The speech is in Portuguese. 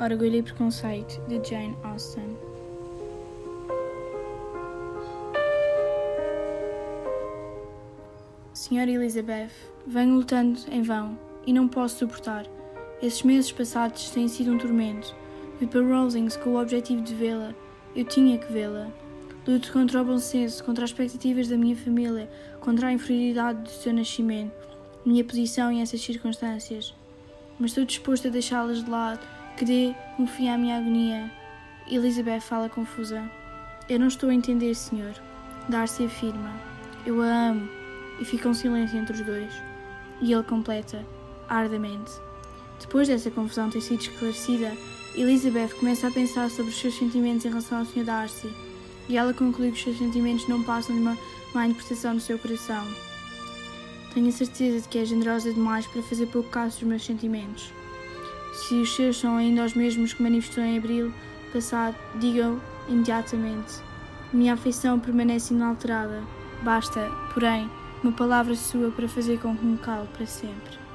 Orgulho e Preconceito, de Jane Austen. Senhora Elizabeth, venho lutando em vão e não posso suportar. Esses meses passados têm sido um tormento. Fui para Rosings com o objetivo de vê-la. Eu tinha que vê-la. Luto contra o bom senso, contra as expectativas da minha família, contra a inferioridade do seu nascimento, minha posição em essas circunstâncias. Mas estou disposto a deixá-las de lado, que dê um fim à minha agonia. Elizabeth fala confusa. Eu não estou a entender, senhor. Darcy afirma. Eu a amo. E fica um silêncio entre os dois. E ele completa, ardamente. Depois dessa confusão ter sido esclarecida, Elizabeth começa a pensar sobre os seus sentimentos em relação ao Sr. Darcy e ela conclui que os seus sentimentos não passam de uma má interpretação do seu coração. Tenho a certeza de que é generosa demais para fazer pouco caso dos meus sentimentos. Se os seus são ainda os mesmos que manifestou em abril passado, diga-o imediatamente. Minha afeição permanece inalterada. Basta, porém, uma palavra sua para fazer com que me cale para sempre.